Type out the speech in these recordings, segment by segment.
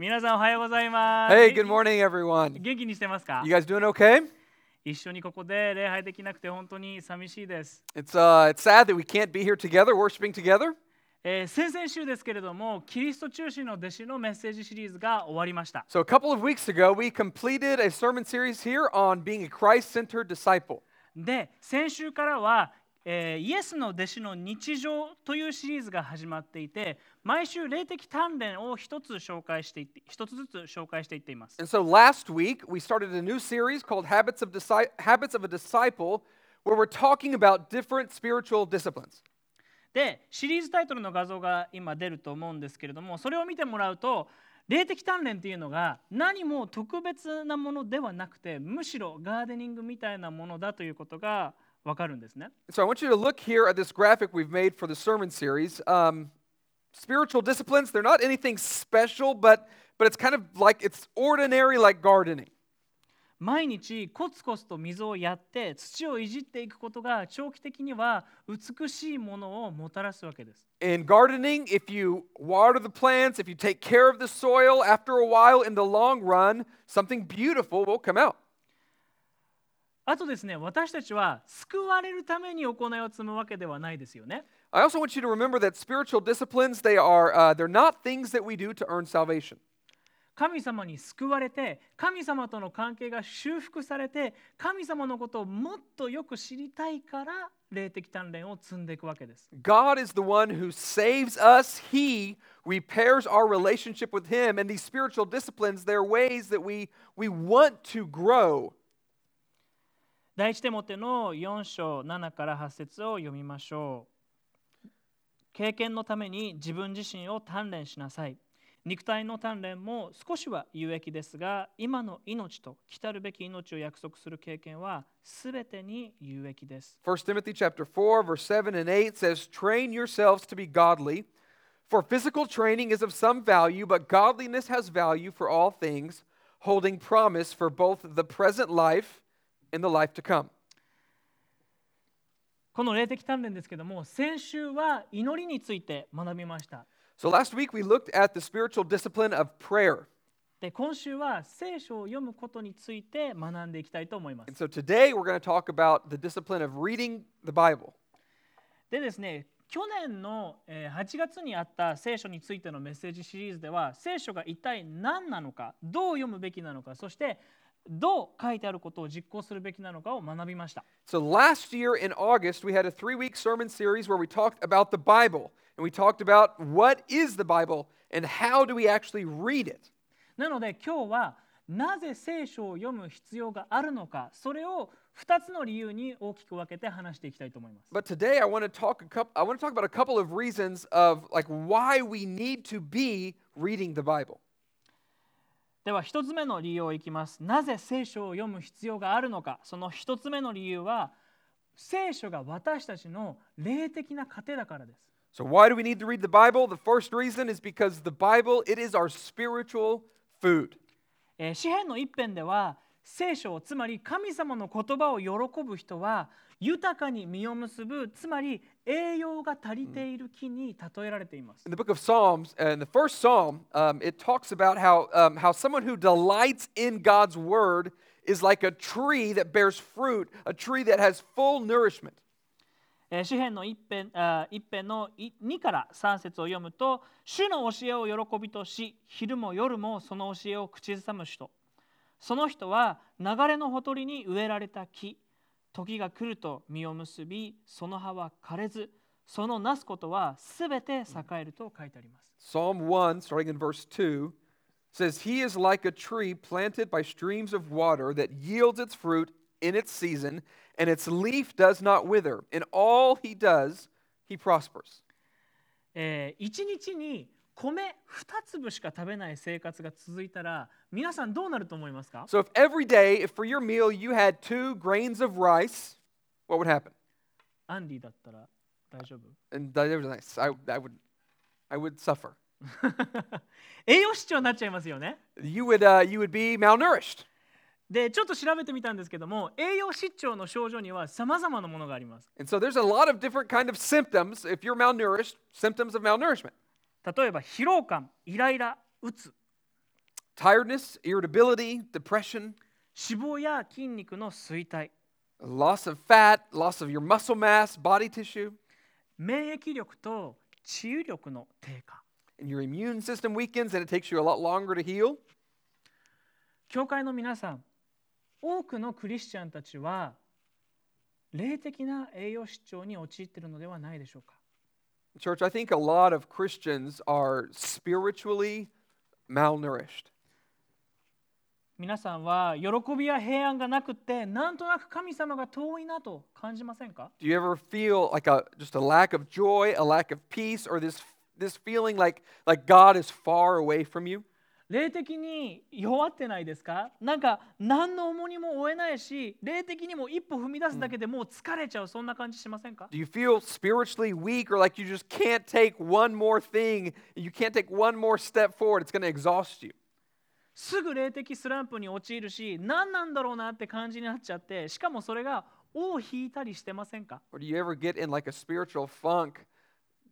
皆さんおはようございます。Hey, good morning, everyone. 元気にしてますか You guys doing okay? 一緒にここで礼拝できなくて本当に寂しいです。It's uh, it's sad that we can't be here together, worshiping together. えー先々週ですけれども、キリスト中心の弟子のメッセージシリーズが終わりました。So a couple of weeks ago, we completed a sermon series here on being a Christ-centered disciple. で、先週からは、えーイエスの弟子の日常というシリーズが始まっていて、毎週霊的鍛錬を一つ紹介していって、一つずつ紹介していっています。And so last week, we started a new series called Habits of, Habits of a Disciple, where we're talking about different spiritual disciplines. でシリーズタイトルの画像が今出ると思うんですけれどもそれを見てもらうと霊的鍛錬っていうのが何も特別なものではなくてむしろガーデニングみたいなものだということがわかるんですね。So I want you to look here at this graphic we've made for the sermon series. Um, spiritual disciplines, they're not anything special, but, but it's kind of like it's ordinary like gardening. 毎日コツコツと水をやって土をいじっていくことが長期的には美しいものをもたらすわけです。In gardening, if you water the plants, if you take care of the soil, after a while in the long run, something beautiful will come out. あとですね私たちは救われるために行いを積むわけではないですよね。I also want you to remember that spiritual disciplines, they are, uh, they're not things that we do to earn salvation. 神様に救われて神様との関係が修復されて神様のことをもっとよく知りたいから霊的鍛錬を積んでいくわけです。God is the one who saves us. He repairs our relationship with Him. And these spiritual disciplines, they're ways that we, we want to grow. 第一手モての4章7から8節を読みましょう。経験のために自分自身を鍛錬しなさい。肉体の鍛錬も少しは有益ですが、今の命と来たるべき命を約束する経験はすべてに有益です。1 Timothy chapter 4 verse 7 and 8 says, "Train yourselves to be godly, for physical training is of some value, but godliness has value for all things, holding promise for both the present life and the life to come." この霊的鍛錬ですけども先週は祈りについて学びました So last week we looked at the spiritual discipline of prayer. で今週は聖書を読むことについて学んでいきたいと思いま And す so today we're going to talk about the discipline of reading the Bible. でですね去年のえー8月にあった聖書についてのメッセージシリーズでは聖書が一体何なのかどう読むべきなのかそしてどう書いてあることを実行するべきなのかを学びました。So last year in August, we had a three week sermon series where we talked about the Bible and we talked about what is the Bible and how do we actually read it. なので今日はなぜ聖書を読む必要があるのか、それを2つの理由に大きく分けて話していきたいと思います。But today I want to talk, a couple, I want to talk about a couple of reasons of like why we need to be reading the Bible. では一つ目の理由をいきます。なぜ聖書を読む必要があるのか。その一つ目の理由は聖書が私たちの霊的な糧だからです。So why do we need to read the Bible? The first reason is because the Bible it is our spiritual food. えー詩篇の一編では聖書つまり神様の言葉を喜ぶ人は豊かに実を結ぶつまり栄養が足りている木に例えられています。In the book of Psalms, uh, in the first psalm, um, it talks about how, um, how someone who delights in God's word is like a tree that bears fruit, a tree that has full nourishment. えー詩篇の一編あ一編のい2から3節を読むと「主の教えを喜びとし昼も夜もその教えを口ずさむ人」その人は流れのほとりに植えられた木時が来ると実を結びその葉は枯れずそのなすことはすべて栄えると書いてあります。Psalm 1, starting in verse 2, says, He is like a tree planted by streams of water that yields its fruit in its season, and its leaf does not wither. In all he does, he prospers. えー一日に米2粒しか食べない生活が続いたら皆さんどうなると思いますか So if every day, if for your meal you had two grains of rice, what would happen? アンディだったら大丈夫 And that was nice. I, I would, I would suffer. 栄養失調になっちゃいますよね。You would, uh, you would be malnourished. でちょっと調べてみたんですけども栄養失調の症状にはさまざまなものがあります。And so there's a lot of different kind of symptoms. If you're malnourished, symptoms of malnourishment. 例えば疲労感、イライラ、うつ、tiredness, irritability, depression, 脂肪や筋肉の衰退 loss of fat, loss of your muscle mass, body tissue, 免疫力と治癒力の低下 and your immune system weakens and it takes you a lot longer to heal. 教会の皆さん多くのクリスチャンたちは霊的な栄養失調に陥っているのではないでしょうか Church, I think a lot of Christians are spiritually malnourished. 皆さんは喜びや平安がなくてなんとなく神様が遠いなと感じませんか Do you ever feel like a just a lack of joy, a lack of peace or this this feeling like like God is far away from you? 霊的に弱ってないですかなんか何の重荷も負えないし霊的にも一歩踏み出すだけでもう疲れちゃうそんな感じしませんか Do you feel spiritually weak or like you just can't take one more thing? You can't take one more step forward. It's going to exhaust you. すぐ霊的スランプに陥るし何なんだろうなって感じになっちゃってしかもそれが尾を引いたりしてませんか Or do you ever get in like a spiritual funk,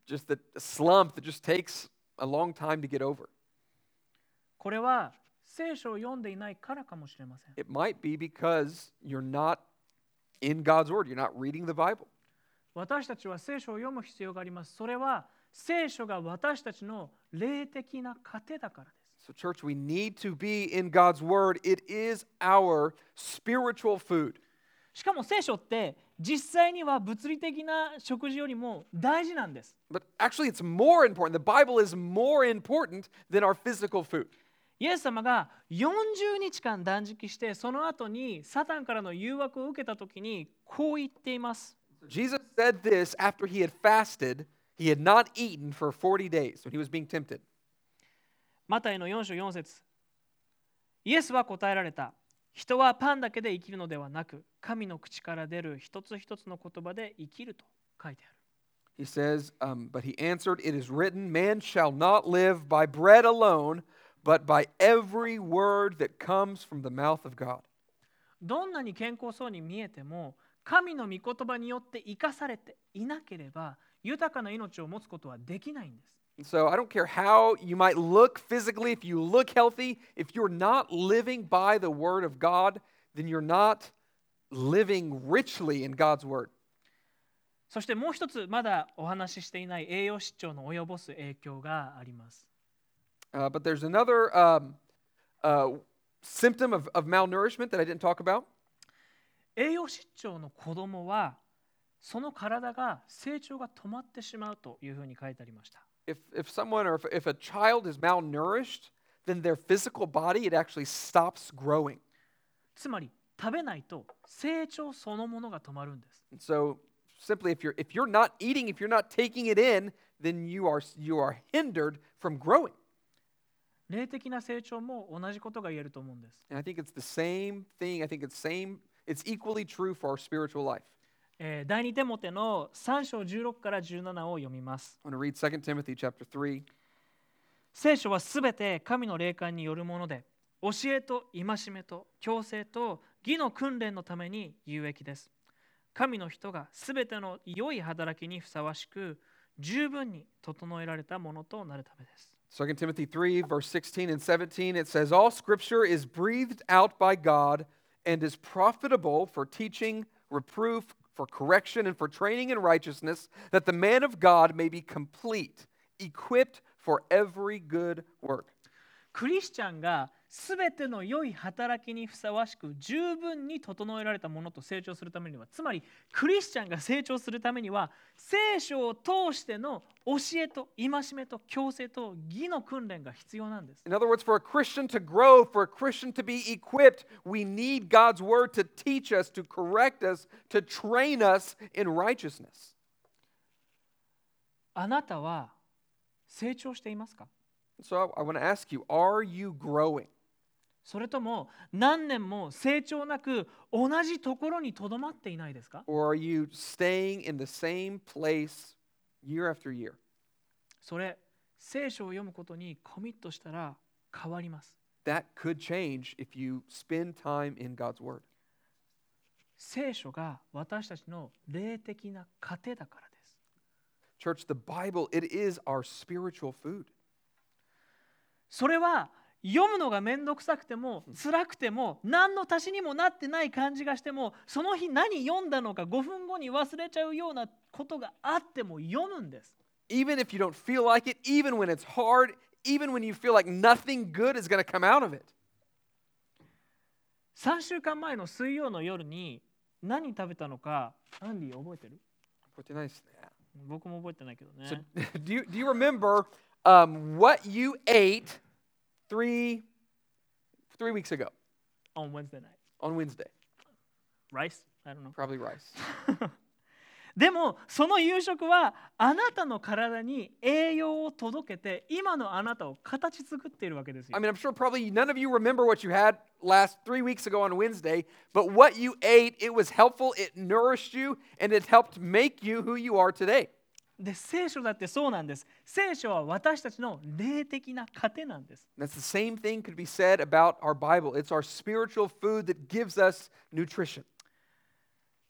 just the slump that just takes a long time to get over? これは聖書を読んでいないからかもしれません It might be because you're not in God's Word, you're not reading the Bible. 私たちは聖書を読む必要がありますそれは聖書が私たちの霊的な糧だからです So, church, we need to be in God's Word. It is our spiritual food. しかも聖書って実際には物理的な食事よりも大事なんです But actually, it's more important. The Bible is more important than our physical food. イエス様が40日間断食してその後にサタンからの誘惑を受けた時にこう言っています Jesus said this after he had fasted. He had not eaten for 40 days when he was being tempted. マタイの4章4節イエスは答えられた人はパンだけで生きるのではなく神の口から出る一つ一つの言葉で生きると書いてある He says, um, But he answered, It is written, Man shall not live by bread alone, but by every word that comes from the mouth of God. どんなに健康そうに見えても神の御言葉によって生かされていなければ豊かな命を持つことはできないんです so I don't care how you might look physically, if you look healthy, if you're not living by the word of God, then you're not living richly in God's word. そしてもう一つまだお話ししていない栄養失調の及ぼす影響があります。Uh, but there's another um, uh, symptom of, of malnourishment that I didn't talk about. If if someone or if, if a child is malnourished, then their physical body, it actually stops growing. つまり食べないと成長そのものが止まるんです。And so simply if you're if you're not eating, if you're not taking it in, then you are you are hindered from growing. 霊的な成長も同じことが言えると思うんです。And I think it's the same thing. I think it's same it's equally true for our spiritual life. えー第2テモテの3章16から17を読みます。I want to read 2 Timothy chapter 3. 聖書はすべて神の霊感によるもので教えと戒めと強制と義の訓練のために有益です神の人がすべての良い働きにふさわしく十分に整えられたものとなるためです2 Timothy 3, verse 16 and 17, it says, All scripture is breathed out by God and is profitable for teaching, reproof, for correction, and for training in righteousness, that the man of God may be complete, equipped for every good work. クリスチャンがすべての良い働きにふさわしく十分に整えられたものと成長するためにはつまりクリスチャンが成長するためには聖書を通しての教えと戒めと強制と義の訓練が必要なんです In other words, for a Christian to grow, for a Christian to be equipped, we need God's word to teach us, to correct us, to train us in righteousness. あなたは成長していますか So I, I want to ask you, are you growing? それとも何年も成長なく同じところにとどまっていないですか Or are you staying in the same place year after year? それ、聖書を読むことにコミットしたら変わります。That could change if you spend time in God's Word. 聖書が私たちの霊的な糧だからです。Church, the Bible, it is our spiritual food. それは読むのが面倒くさくても辛くても何の足しにもなってない感じがしてもその日何読んだのか5分後に忘れちゃうようなことがあっても読むんです。Even if you don't feel like it, even when it's hard, even when you feel like nothing good is going to come out of it. 3週間前の水曜の夜に何食べたのかアンディ覚えてる僕も覚えてないけどね。So, do you, do you remember um, what you ate three, three weeks ago. On Wednesday night. On Wednesday. Rice? I don't know. Probably rice. でもその夕食はあなたの体に栄養を届けて今のあなたを形作っているわけですよ。I mean, I'm sure probably none of you remember what you had last three weeks ago on Wednesday, but what you ate, it was helpful, it nourished you, and it helped make you who you are today. で聖書だってそうなんです。聖書は私たちの霊的な糧なんです。That's the same thing could be said about our Bible. It's our spiritual food that gives us nutrition.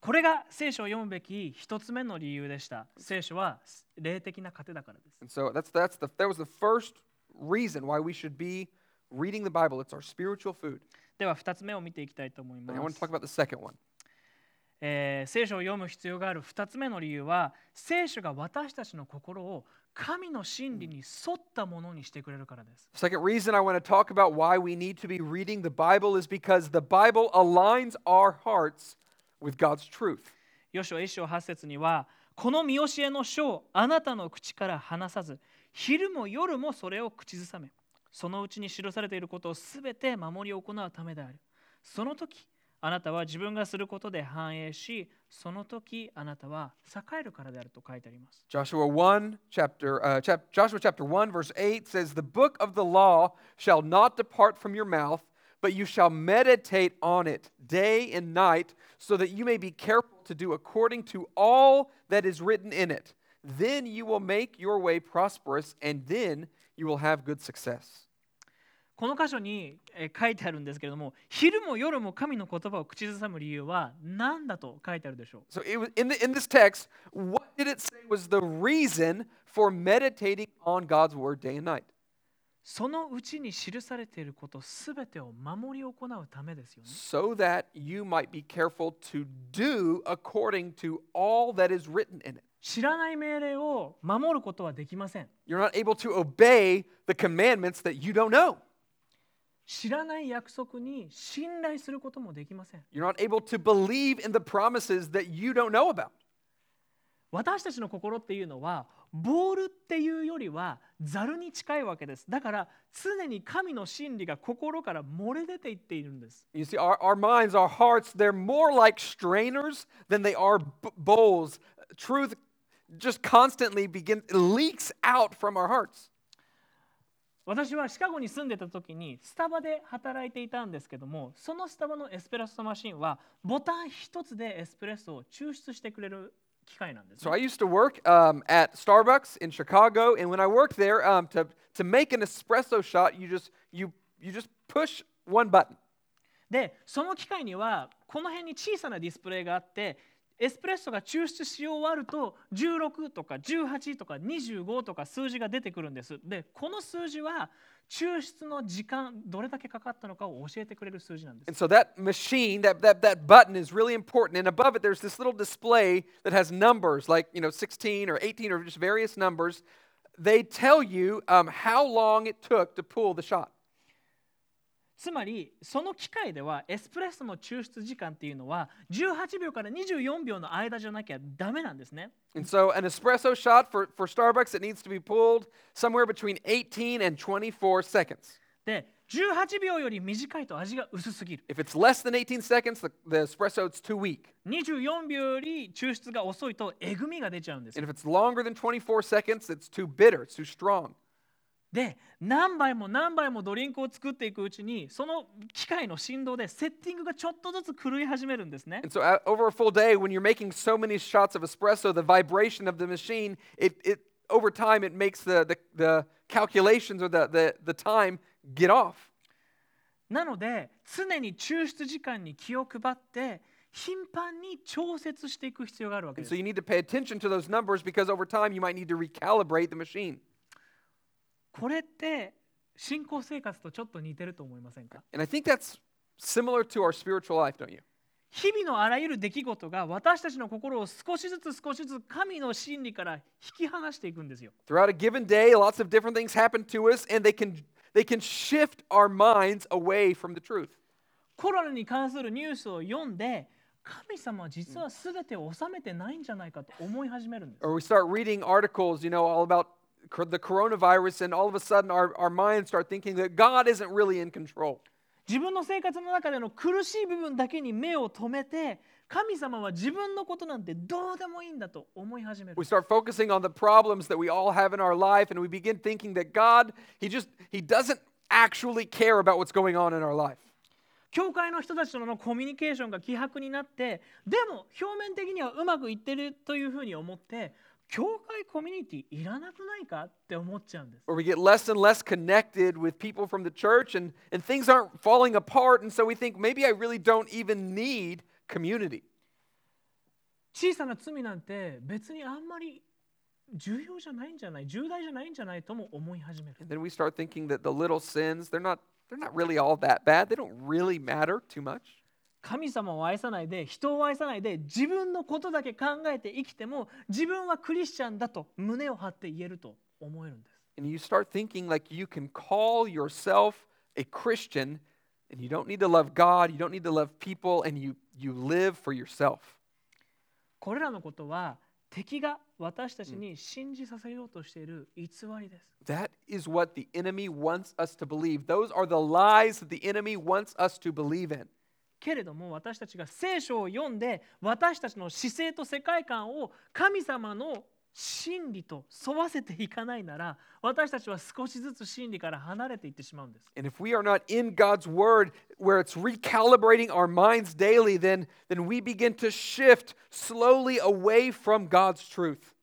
これが聖書を読むべき一つ目の理由でした。聖書は霊的な糧だからです。And so that's, that's the, that was the first reason why we should be reading the Bible. It's our spiritual food. では2つ目を見ていきたいと思い And I ま want to す talk。about the second one. えー聖書を読む必要がある2つ目の理由は聖書が私たちの心を神の真理に沿ったものにしてくれるからです。Second reason I want to talk about why we need to be reading the Bible is because the Bible aligns our hearts with God's truth. ヨシュア一章八節にはこの見教えの書をあなたの口から離さず昼も夜もそれを口ずさめそのうちに記されていることをすべて守り行うためであるその時あなたは自分がすることで繁栄し、その時あなたは栄えるからであると書いてあります。Joshua 1, chapter,、uh, chap Joshua chapter 1, verse 8 says, The book of the law shall not depart from your mouth, but you shall meditate on it day and night, so that you may be careful to do according to all that is written in it. Then you will make your way prosperous, and then you will have good success. この箇所にえー書いてあるんですけれども昼も夜も神の言葉を口ずさむ理由は何だと書いてあるでしょう So it was in, the, in this text, what did it say was the reason for meditating on God's word day and night? そのうちに記されていることすべてを守り行うためですよね So that you might be careful to do according to all that is written in it. 知らない命令を守ることはできません You're not able to obey the commandments that you don't know. 知らない約束に信頼することもできません You're not able to believe in the promises that you don't know about. 私たちの心っていうのはボールっていうよりはザルに近いわけですだから常に神の真理が心から漏れ出ていっているんです You see, our, our minds, our hearts, they're more like strainers than they are bowls. Truth just constantly begin leaks out from our hearts. 私はシカゴに住んでた時にスタバで働いていたんですけどもそのスタバのエスプレッソマシンはボタン一つでエスプレッソを抽出してくれる機械なんですね、So I used to work um, at Starbucks in Chicago, and when I worked there, um, to to make an espresso shot, you just you you just push one button. でその機械にはこの辺に小さなディスプレイがあってエスプレッソが抽出し終わると16とか18とか25とか数字が出てくるんですでこの数字は抽出の時間どれだけかかったのかを教えてくれる数字なんです。And so that machine, that, that, that button is really important. And above it, there's this little display that has numbers like, you know, 16 or 18 or just various numbers. They tell you um, how long it took to pull the shot. つまりその機械ではエスプレッソの抽出時間っていうのは18秒から24秒の間じゃなきゃダメなんですね And so an espresso shot for, for Starbucks, it needs to be pulled somewhere between 18 and 24 seconds. で18秒より短いと味が薄すぎる If it's less than 18 seconds, the, the espresso it's too weak. 24秒より抽出が遅いとえぐみが出ちゃうんです And if it's longer than 24 seconds, it's too bitter, it's too strong. で何杯も何杯もドリンクを作っていくうちにその機械の振動でセッティングがちょっとずつ狂い始めるんですね And so uh, over a full day, when you're making so many shots of espresso, the vibration of the machine, it, it over time it makes the, the, the calculations or the, the, the time get off. なので常に抽出時間に気を配って頻繁に調節していく必要があるわけ And で so す you need to pay attention to those numbers because over time you might need to recalibrate the machine. これって信仰生活とちょっと似てると思いませんか And I think that's similar to our spiritual life, don't you? 日々のあらゆる出来事が私たちの心を少しずつ少しずつ神の真理から引き離していくんですよ。Throughout a given day, lots of different things happen to us, and they can they can shift our minds away from the truth. コロナに関するニュースを読んで神様は実は全てを収めてないんじゃないかと思い始めるんです。Or we start reading articles, you know, all about the coronavirus, and all of a sudden our, our minds start thinking that God isn't really in control. 自分の生活の中での苦しい部分だけに目を留めて神様は自分のことなんてどうでもいいんだと思い始める We。start focusing on the problems that we all have in our life, and we begin thinking that God, He just He doesn't actually care about what's going on in our life. 教会の人たちとのコミュニケーションが希薄になってでも表面的にはうまくいってるというふうに思って教会コミュニティいらなくないかって思っちゃうんです。Or we get less and less connected with people from the church and, and things aren't falling apart, and so we think maybe I really don't even need community. 小さな罪なんて別にあんまり重要じゃないんじゃない、重大じゃないんじゃないとも思い始める。And then we start thinking that the little sins, they're not, they're not really all that bad, they don't really matter too much. 神様を愛さないで人を愛さないで自分のことだけ考えて生きても自分はクリスチャンだと胸を張って言えると思えるんです。And you start thinking like you can call yourself a Christian, and you don't need to love God, you don't need to love people, and you, you live for yourself. これらのことは敵が私たちに信じさせようとしている偽りです。That is what the enemy wants us to believe. Those are the lies that the enemy wants us to believe in. けれども私たちが聖書を読んで私たちの姿勢と世界観を神様の真理と沿わせていかないなら私たちは少しずつ真理から離れていってしまうんです。And if we are not in God's word, where it's recalibrating our minds daily, then, then we begin to shift slowly away from God's truth.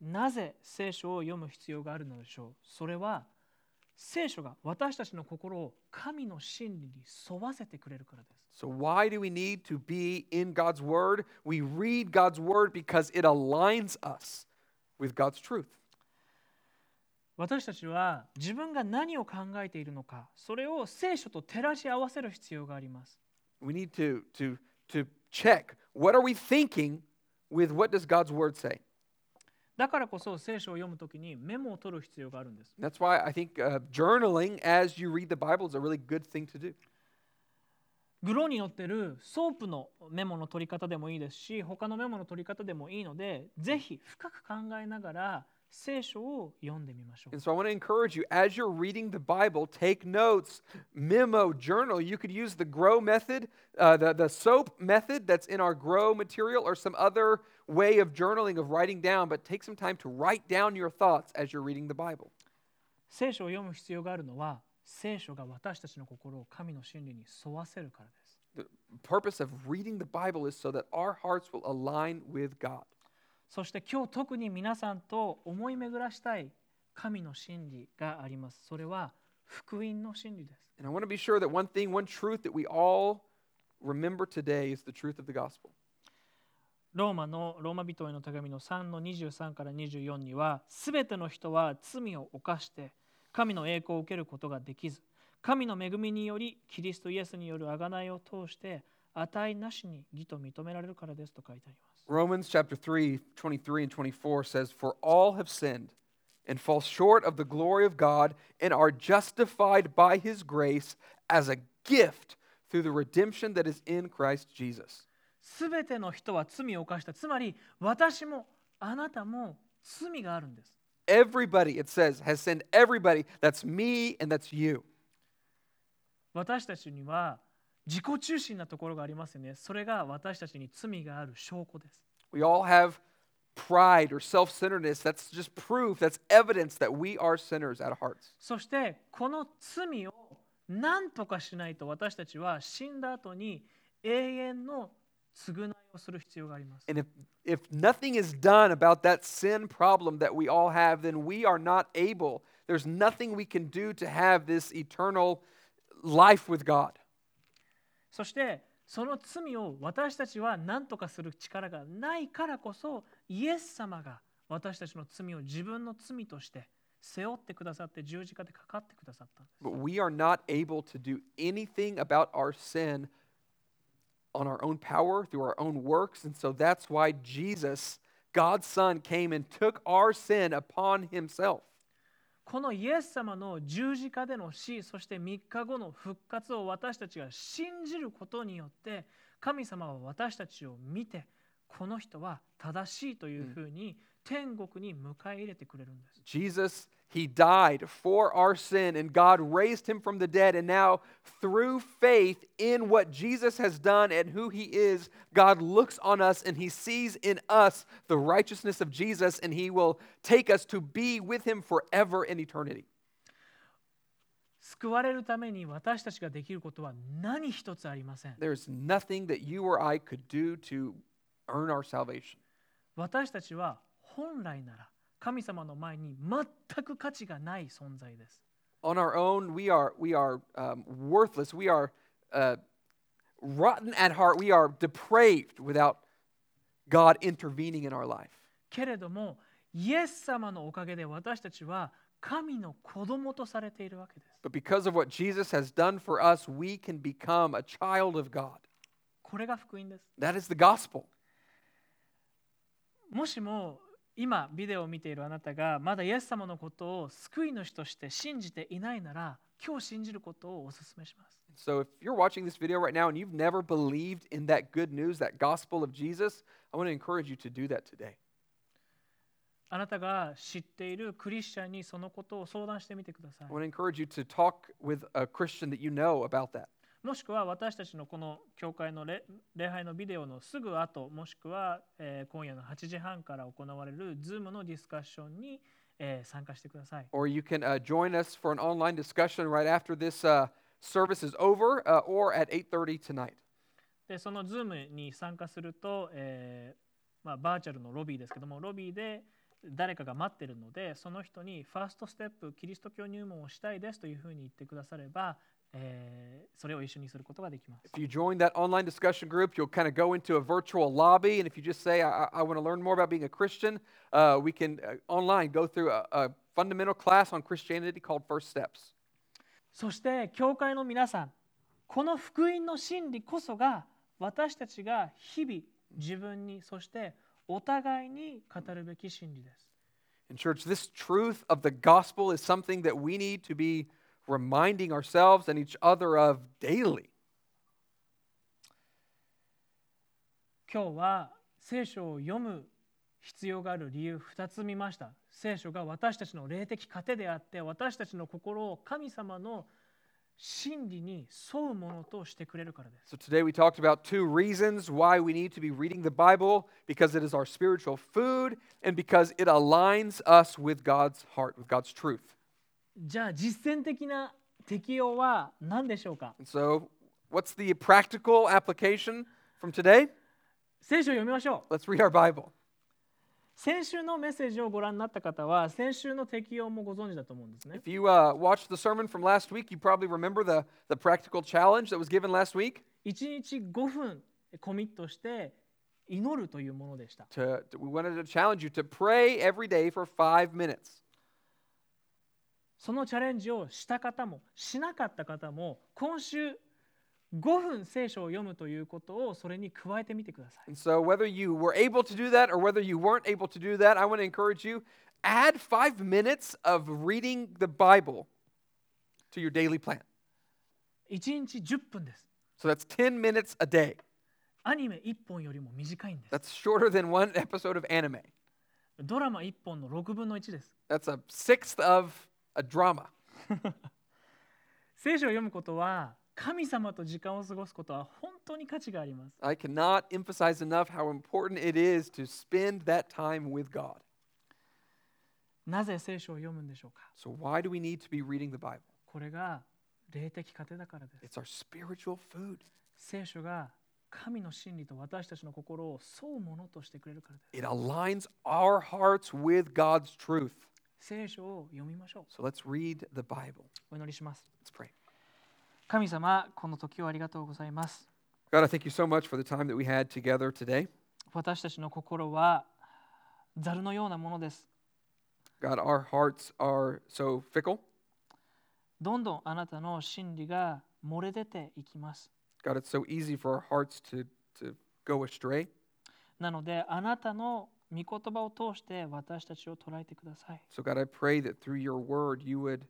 なぜ聖書を読む必要があるのでしょうそれは聖書が私たちの心を神の真理に沿わせてくれるからです。So, why do we need to be in God's word? We read God's word because it aligns us with God's truth. 私たちは自分が何を考えているのかそれを聖書と照らし合わせる必要があります。We need to, to, to check what are we thinking with what does God's word say? だからこそ聖書を読むときにメモを取る必要があるんです。That's why I think uh, journaling as you read the Bible is a really good thing to do. GROW に載ってる SOAP のメモの取り方でもいいですし他のメモの取り方でもいいのでぜひ深く考えながら And so I want to encourage you, as you're reading the Bible, take notes, memo, journal. You could use the grow method, uh, the, the soap method that's in our grow material, or some other way of journaling, of writing down, but take some time to write down your thoughts as you're reading the Bible. The purpose of reading the Bible is so that our hearts will align with God. そして今日特に皆さんと思い巡らしたい神の真理があります。それは福音の真理です。And I want to be sure that one thing, one truth that we all remember today is the truth of the gospel. ローマのローマ人への手紙の3の23から24にはすべての人は罪を犯して神の栄光を受けることができず神の恵みによりキリストイエスによる贖いを通して値なしに義と認められるからですと書いてあります。Romans chapter 3, 23 and 24 says, For all have sinned and fall short of the glory of God and are justified by his grace as a gift through the redemption that is in Christ Jesus. すべての人は罪を犯した。つまり私もあなたも罪があるんです。Everybody, it says, has sinned everybody. That's me and that's you. 私たちには自己中心なところがありますよね。それが私たちに罪がある証拠です。We all have pride or self centeredness. That's just proof, that's evidence that we are sinners at hearts. そしてこの罪を何とかしないと私たちは死んだ後に永遠の償いをする必要があります。And if, if nothing is done about that sin problem that we all have, then we are not able, there's nothing we can do to have this eternal life with God. そしてその罪を私たちは何とかする力がないからこそイエス様が私たちの罪を自分の罪として背負ってくださって十字架でかかってくださったんです。But we are not able to do anything about our sin on our own power, through our own works, and so that's why Jesus, God's Son, came and took our sin upon Himself. このイエス様の十字架での死そして3日後の復活を私たちが信じることによって神様は私たちを見てこの人は正しいというふうに天国に迎え入れてくれるんです。Jesus, He died for our sin, and God raised him from the dead. And now, through faith in what Jesus has done and who he is, God looks on us and he sees in us the righteousness of Jesus, and he will take us to be with him forever in eternity. 救われるために私たちができることは何一つありません。There's nothing that you or I could do to earn our salvation. 神様の前に全く価値がない存在です。On our own, we are, we are um, worthless. We are uh, rotten at heart. We are depraved without God intervening in our life. けれどもイエス様のおかげで私たちは神の子供とされているわけです。But because of what Jesus has done for us, we can become a child of God. これが福音です。That is the gospel. もしも今ビデオを見ているあなたがまだイエス様のことを救い主として信じていないなら今日信じることをお勧めします。So if you're watching this video right now and you've never believed in that good news, that gospel of Jesus, I want to encourage you to do that today. あなたが知っているクリスチャンにそのことを相談してみてください I。want to encourage you to talk with a Christian that you know about that. もしくは私たちのこの教会の礼礼拝のビデオのすぐ後もしくは、えー今夜の8時半から行われる Zoom のディスカッションに、えー参加してください。Or you can uh, join us for an online discussion right after this uh, service is over uh, or at 8.30 tonight. でその Zoom に参加すると、えーまあ、バーチャルのロビーですけどもロビーで誰かが待ってるのでその人にファーストステップキリスト教入門をしたいですというふうに言ってくだされば、えーそれを一緒にすることができます。If you join that online discussion group, you'll kind of go into a virtual lobby. And if you just say, I, I want to learn more about being a Christian, uh, we can uh, online go through a, a fundamental class on Christianity called First Steps. そして教会の皆さんこの福音の真理こそが私たちが日々自分にそしてお互いに語るべき真理です。In church, this truth of the gospel is something that we need to be reminding ourselves and each other of daily. 今日は聖書を読む必要がある理由2つ見ました。聖書が私たちの霊的糧であって私たちの心を神様の真理に沿うものとしてくれるからです。So today we talked about two reasons why we need to be reading the Bible because it is our spiritual food and because it aligns us with God's heart, with God's truth. じゃあ実践的な適用は何でしょうか so, what's the practical application from today? 聖書を読みましょう。Let's read our Bible. 先週のメッセージをご覧になった方は先週の適用もご存知だと思うんですね。If you uh, watched the sermon from last week, you probably remember the, the practical challenge that was given last week. 1日5分コミットして祈るというものでした。To, to- we wanted to challenge you to pray every day for five minutes. そのチャレンジをした方もしなかった方も今週5分聖書を読むということをそれに加えてみてください。And so whether you were able to do that or whether you weren't able to do that, I want to encourage you add 5 minutes of reading the Bible to your daily plan. 1日10分です。So that's 10 minutes a day. アニメ1本よりも短いんです。That's shorter than one episode of anime. ドラマ1本の6分の1です。That's a sixth of a drama. 聖書を読むことは神様と時間を過ごすことは本当に価値があります。I cannot emphasize enough how important it is to spend that time with God. なぜ聖書を読むんでしょうか So, why do we need to be reading the Bible? これが霊的糧だからです。It's our spiritual food. 聖書が神の真理と私たちの心をそうものとしてくれるからです。It aligns our hearts with God's truth. 聖書を読みましょう。So, let's read the Bible. お祈りします。Let's pray. 神様、この時をありがとうございます。God, I thank you so much for the time that we had together today. 私たちの心はザルのようなものです。God, our hearts are so fickle. どんどんあなたの真理が漏れ出ていきます。God, it's so easy for our hearts to, to go astray. なので、あなたの御言葉を通して私たちを捉えてください。So God, I pray that through your word you would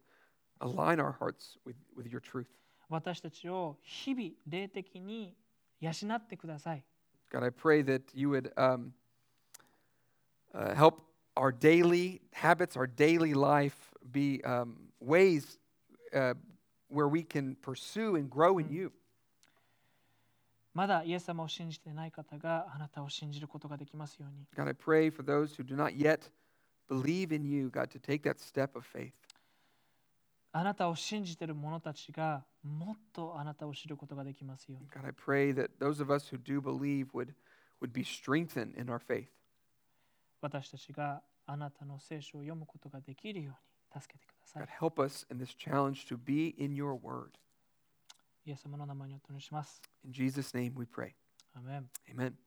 align our hearts with, with your truth. 私たちを日々霊的に養ってください。God, I pray that you would um, uh, help our daily habits, our daily life be um, ways uh, where we can pursue and grow in mm. you. まだイエス様を信じていない方があなたを信じることができますように。God, I pray for those who do not yet believe in you, God, to take that step of faith. あなたを信じている者たちがもっとあなたを知ることができますように。God, I pray that those of us who do believe would, would be strengthened in our faith. 私たちがあなたの聖書を読むことができるように助けてくださ God, い。help us in this challenge to be in your word. イエス様の名前によってお願いします。In Jesus' name we pray. Amen. Amen.